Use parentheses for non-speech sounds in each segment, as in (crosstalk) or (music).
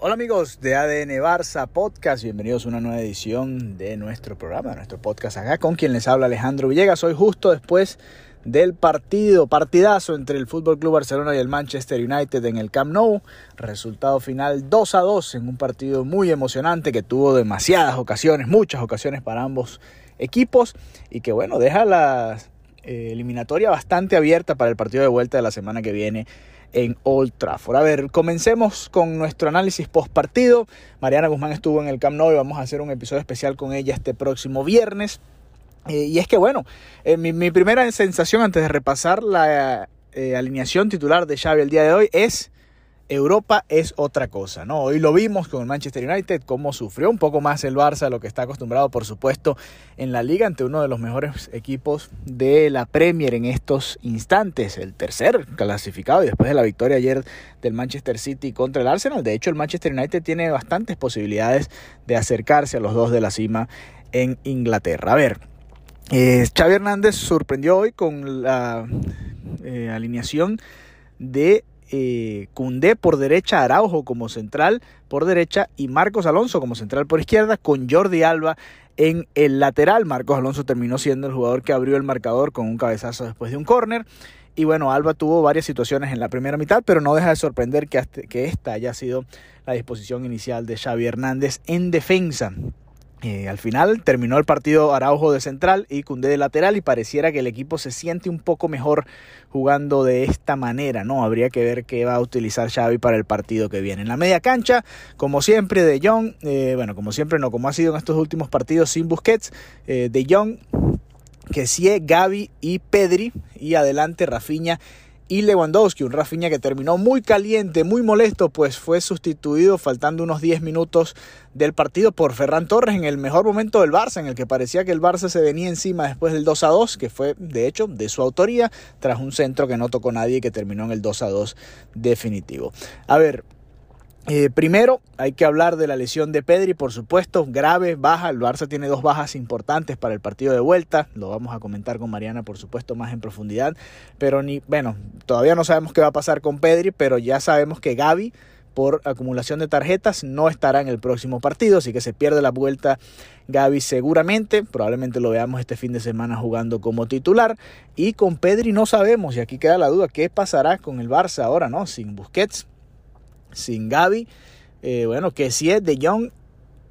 Hola amigos de ADN Barça Podcast, bienvenidos a una nueva edición de nuestro programa, de nuestro podcast acá, con quien les habla Alejandro Villegas. Hoy justo después del partido, partidazo entre el Fútbol Club Barcelona y el Manchester United en el Camp Nou. Resultado final 2 a 2 en un partido muy emocionante que tuvo demasiadas ocasiones, muchas ocasiones para ambos equipos y que bueno, deja la eh, eliminatoria bastante abierta para el partido de vuelta de la semana que viene en Old Trafford. A ver, comencemos con nuestro análisis post partido. Mariana Guzmán estuvo en el Camp Nou y vamos a hacer un episodio especial con ella este próximo viernes. Eh, y es que bueno, eh, mi, primera sensación antes de repasar la eh, alineación titular de Xavi el día de hoy es Europa es otra cosa, ¿no? Hoy lo vimos con el Manchester United, cómo sufrió un poco más el Barça, lo que está acostumbrado, por supuesto, en la liga, ante uno de los mejores equipos de la Premier en estos instantes, el tercer clasificado, y después de la victoria ayer del Manchester City contra el Arsenal. De hecho, el Manchester United tiene bastantes posibilidades de acercarse a los dos de la cima en Inglaterra. A ver, eh, Xavi Hernández sorprendió hoy con la eh, alineación de eh, Cundé por derecha, Araujo como central por derecha y Marcos Alonso como central por izquierda con Jordi Alba en el lateral. Marcos Alonso terminó siendo el jugador que abrió el marcador con un cabezazo después de un córner. Y bueno, Alba tuvo varias situaciones en la primera mitad, pero no deja de sorprender que, que esta haya sido la disposición inicial de Xavi Hernández en defensa. Eh, al final terminó el partido Araujo de central y Cundé de lateral y pareciera que el equipo se siente un poco mejor jugando de esta manera, ¿no? Habría que ver qué va a utilizar Xavi para el partido que viene. En la media cancha, como siempre, De Jong, eh, bueno, como siempre no, como ha sido en estos últimos partidos sin Busquets, eh, De Jong, Kessie, Gaby y Pedri y adelante Rafinha y Lewandowski, un Rafinha que terminó muy caliente, muy molesto, pues fue sustituido faltando unos 10 minutos del partido por Ferran Torres en el mejor momento del Barça, en el que parecía que el Barça se venía encima después del 2 a 2, que fue de hecho de su autoría, tras un centro que no tocó nadie y que terminó en el 2 a 2 definitivo. A ver, eh, primero hay que hablar de la lesión de Pedri, por supuesto, grave, baja. El Barça tiene dos bajas importantes para el partido de vuelta. Lo vamos a comentar con Mariana, por supuesto, más en profundidad. Pero ni, bueno, todavía no sabemos qué va a pasar con Pedri, pero ya sabemos que Gaby, por acumulación de tarjetas, no estará en el próximo partido, así que se pierde la vuelta Gaby seguramente. Probablemente lo veamos este fin de semana jugando como titular. Y con Pedri no sabemos, y aquí queda la duda, qué pasará con el Barça ahora, ¿no? Sin Busquets sin Gaby. Eh, bueno, que si es de Young,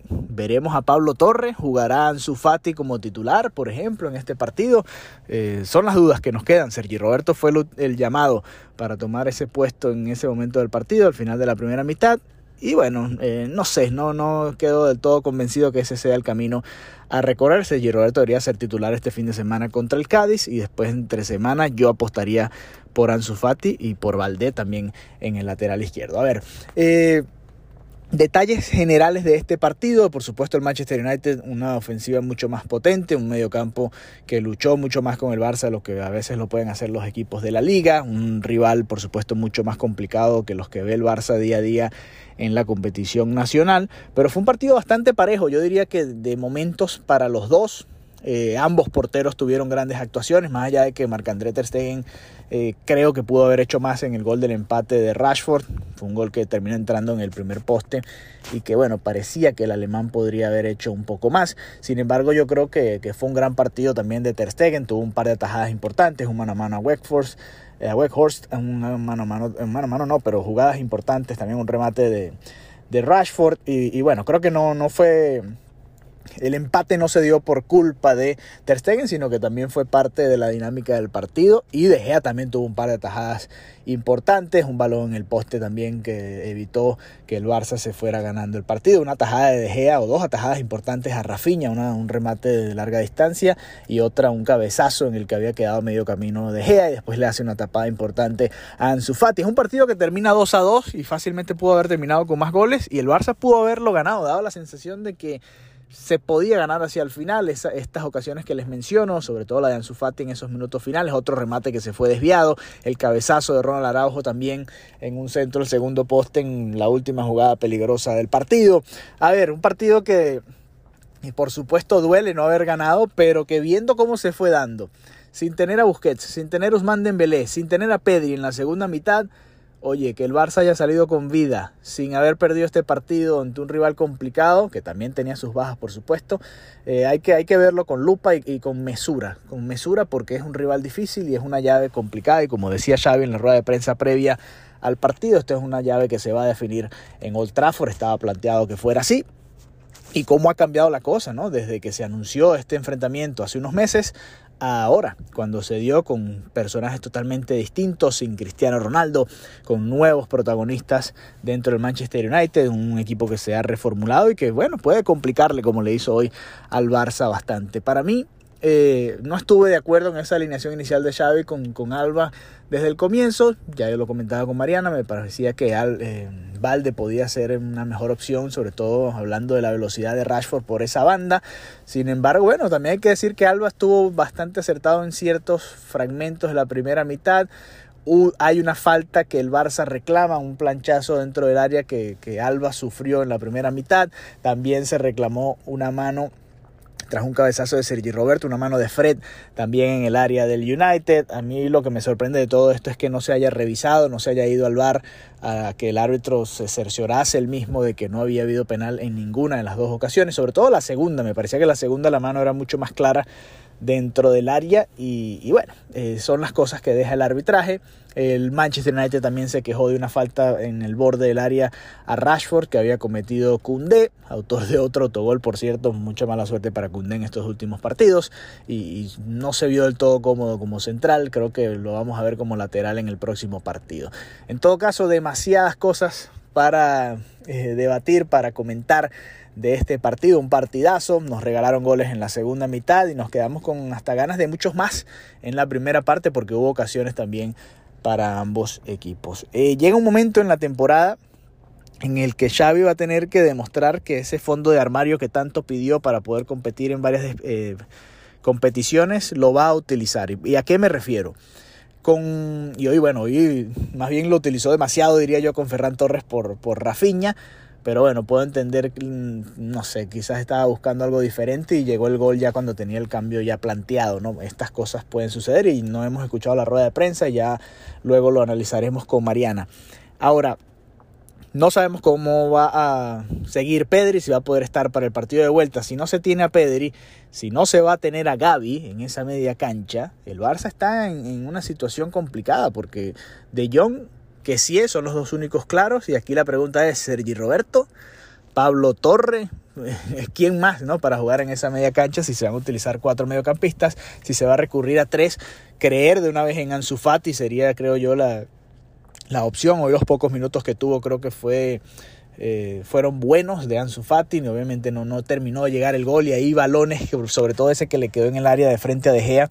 veremos a Pablo Torres, jugará Ansu Fati como titular, por ejemplo, en este partido. Eh, son las dudas que nos quedan. Sergi Roberto fue el, llamado para tomar ese puesto en ese momento del partido, al final de la primera mitad. Y bueno, eh, no sé, no, no quedo del todo convencido que ese sea el camino a recorrer. Sergi Roberto debería ser titular este fin de semana contra el Cádiz y después entre semanas yo apostaría por Ansu Fati y por Valdé también en el lateral izquierdo. A ver, eh, Detalles generales de este partido, por supuesto el Manchester United, una ofensiva mucho más potente, un mediocampo que luchó mucho más con el Barça, lo que a veces lo pueden hacer los equipos de la liga, un rival por supuesto mucho más complicado que los que ve el Barça día a día en la competición nacional, pero fue un partido bastante parejo, yo diría que de momentos para los dos, eh, ambos porteros tuvieron grandes actuaciones, más allá de que Marc-André Ter Stegen eh, creo que pudo haber hecho más en el gol del empate de Rashford. Fue un gol que terminó entrando en el primer poste y que bueno, parecía que el alemán podría haber hecho un poco más. Sin embargo, yo creo que, fue un gran partido también de Ter Stegen. Tuvo un par de atajadas importantes, un mano a mano a Weghorst, eh, un mano a mano, mano a mano no, pero jugadas importantes, también un remate de, de Rashford. Y, y bueno, creo que no, no fue el empate no se dio por culpa de Ter Stegen, sino que también fue parte de la dinámica del partido. Y De Gea también tuvo un par de tajadas importantes, un balón en el poste también que evitó que el Barça se fuera ganando el partido. Una tajada de De Gea o dos atajadas importantes a Rafinha, una, un remate de larga distancia y otra un cabezazo en el que había quedado medio camino De Gea y después le hace una tapada importante a Ansu Fati. Es un partido que termina 2 a 2 y fácilmente pudo haber terminado con más goles y el Barça pudo haberlo ganado, dado la sensación de que se podía ganar hacia el final, estas ocasiones que les menciono, sobre todo la de Ansu Fati en esos minutos finales, otro remate que se fue desviado, el cabezazo de Ronald Araujo también en un centro, el segundo poste en la última jugada peligrosa del partido. A ver, un partido que por supuesto duele no haber ganado, pero que viendo cómo se fue dando, sin tener a Busquets, sin tener a Usman Dembélé, sin tener a Pedri en la segunda mitad, oye, que el Barça haya salido con vida sin haber perdido este partido ante un rival complicado, que también tenía sus bajas por supuesto, eh, hay, que, hay que verlo con lupa y, con mesura, con mesura porque es un rival difícil y es una llave complicada. Y como decía Xavi en la rueda de prensa previa al partido, esta es una llave que se va a definir en Old Trafford, estaba planteado que fuera así, y cómo ha cambiado la cosa, ¿no? Desde que se anunció este enfrentamiento hace unos meses ahora, cuando se dio con personajes totalmente distintos, sin Cristiano Ronaldo, con nuevos protagonistas dentro del Manchester United, un equipo que se ha reformulado y que, bueno, puede complicarle, como le hizo hoy al Barça bastante. Para mí, eh, no estuve de acuerdo en esa alineación inicial de Xavi con, con Alba desde el comienzo. Ya yo lo comentaba con Mariana, me parecía que Al, eh, Valde podía ser una mejor opción, sobre todo hablando de la velocidad de Rashford por esa banda. Sin embargo, bueno, también hay que decir que Alba estuvo bastante acertado en ciertos fragmentos de la primera mitad. hay una falta que el Barça reclama, un planchazo dentro del área que, Alba sufrió en la primera mitad. También se reclamó una mano tras un cabezazo de Sergi Roberto, una mano de Fred también en el área del United. A mí lo que me sorprende de todo esto es que no se haya revisado, no se haya ido al bar a que el árbitro se cerciorase el mismo de que no había habido penal en ninguna de las dos ocasiones, sobre todo la segunda, me parecía que la segunda la mano era mucho más clara dentro del área y, bueno, eh, son las cosas que deja el arbitraje. El Manchester United también se quejó de una falta en el borde del área a Rashford que había cometido Koundé, autor de otro autogol, por cierto, mucha mala suerte para Koundé en estos últimos partidos y, no se vio del todo cómodo como central, creo que lo vamos a ver como lateral en el próximo partido. En todo caso, demasiadas cosas para eh, debatir, para comentar de este partido, un partidazo, nos regalaron goles en la segunda mitad y nos quedamos con hasta ganas de muchos más en la primera parte porque hubo ocasiones también para ambos equipos. Eh, llega un momento en la temporada en el que Xavi va a tener que demostrar que ese fondo de armario que tanto pidió para poder competir en varias eh, competiciones lo va a utilizar. ¿Y a qué me refiero? Con, y hoy, bueno, hoy más bien lo utilizó demasiado, diría yo, con Ferran Torres por, por Rafinha pero bueno, puedo entender, mm, no sé, quizás estaba buscando algo diferente y llegó el gol ya cuando tenía el cambio ya planteado, ¿no? Estas cosas pueden suceder y no hemos escuchado la rueda de prensa, y ya luego lo analizaremos con Mariana. Ahora, no sabemos cómo va a seguir Pedri, si va a poder estar para el partido de vuelta. Si no se tiene a Pedri, si no se va a tener a Gaby en esa media cancha, el Barça está en, una situación complicada porque De Jong que sí son los dos únicos claros. Y aquí la pregunta es, ¿Sergi Roberto? ¿Pablo Torre? (laughs) ¿Quién más no? para jugar en esa media cancha? Si se van a utilizar cuatro mediocampistas, si se va a recurrir a tres, creer de una vez en Ansu Fati sería, creo yo, la, la opción. Hoy los pocos minutos que tuvo creo que fue... Eh, fueron buenos de Ansu Fati, y obviamente no, no terminó de llegar el gol y ahí balones, sobre todo ese que le quedó en el área de frente a De Gea,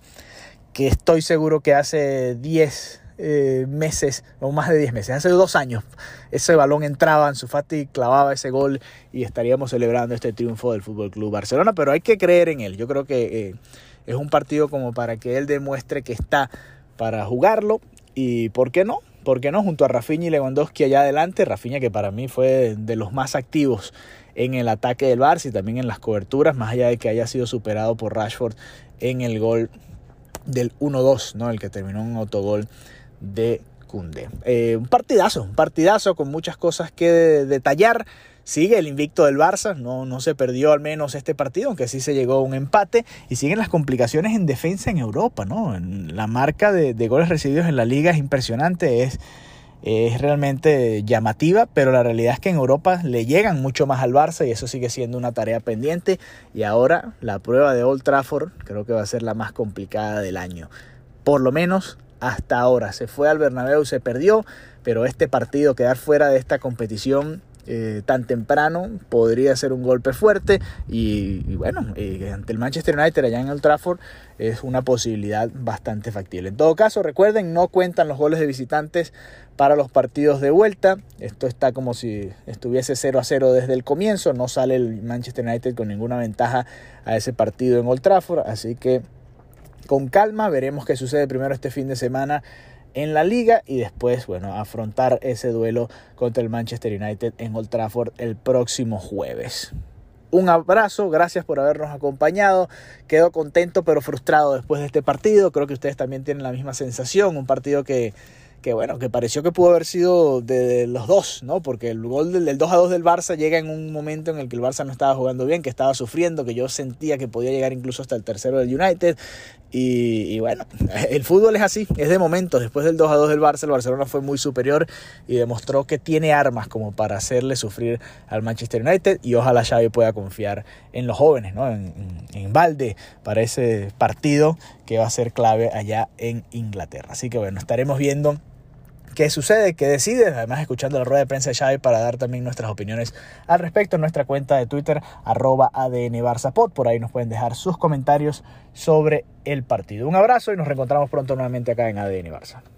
que estoy seguro que hace 10, eh, meses, o más de 10 meses, hace dos años, ese balón entraba en su Fati, clavaba ese gol y estaríamos celebrando este triunfo del Fútbol Club Barcelona, pero hay que creer en él. Yo creo que eh, es un partido como para que él demuestre que está para jugarlo y ¿por qué no? ¿Por qué no? Junto a Rafinha y Lewandowski allá adelante, Rafinha que para mí fue de los más activos en el ataque del Barça y también en las coberturas, más allá de que haya sido superado por Rashford en el gol del 1-2, ¿no? El que terminó en un autogol de Cunde. Eh, un partidazo, un partidazo con muchas cosas que detallar. Sigue el invicto del Barça, no, no se perdió al menos este partido, aunque sí se llegó a un empate. Y siguen las complicaciones en defensa en Europa, ¿no? La marca de, goles recibidos en la liga es impresionante, es, es realmente llamativa, pero la realidad es que en Europa le llegan mucho más al Barça y eso sigue siendo una tarea pendiente. Y ahora la prueba de Old Trafford creo que va a ser la más complicada del año. Por lo menos hasta ahora. Se fue al Bernabéu, se perdió, pero este partido, quedar fuera de esta competición eh, tan temprano podría ser un golpe fuerte y, bueno, ante el Manchester United allá en el Trafford es una posibilidad bastante factible. En todo caso, recuerden, no cuentan los goles de visitantes para los partidos de vuelta. Esto está como si estuviese 0 a 0 desde el comienzo, no sale el Manchester United con ninguna ventaja a ese partido en Old Trafford, así que con calma. Veremos qué sucede primero este fin de semana en la liga y después, bueno, afrontar ese duelo contra el Manchester United en Old Trafford el próximo jueves. Un abrazo, gracias por habernos acompañado. Quedo contento pero frustrado después de este partido. Creo que ustedes también tienen la misma sensación. Un partido que, que bueno, que pareció que pudo haber sido de los dos, ¿no? Porque el gol del, 2 a 2 del Barça llega en un momento en el que el Barça no estaba jugando bien, que estaba sufriendo, que yo sentía que podía llegar incluso hasta el tercero del United. Y, bueno, (laughs) el fútbol es así, es de momentos. Después del 2 a 2 del Barça, el Barcelona fue muy superior y demostró que tiene armas como para hacerle sufrir al Manchester United. Y ojalá Xavi pueda confiar en los jóvenes, ¿no? En, en, Valde para ese partido que va a ser clave allá en Inglaterra. Así que bueno, estaremos viendo qué sucede, qué decide, además escuchando la rueda de prensa de Xavi para dar también nuestras opiniones al respecto en nuestra cuenta de Twitter, arroba ADN Por ahí nos pueden dejar sus comentarios sobre el partido. Un abrazo y nos reencontramos pronto nuevamente acá en ADN Barça.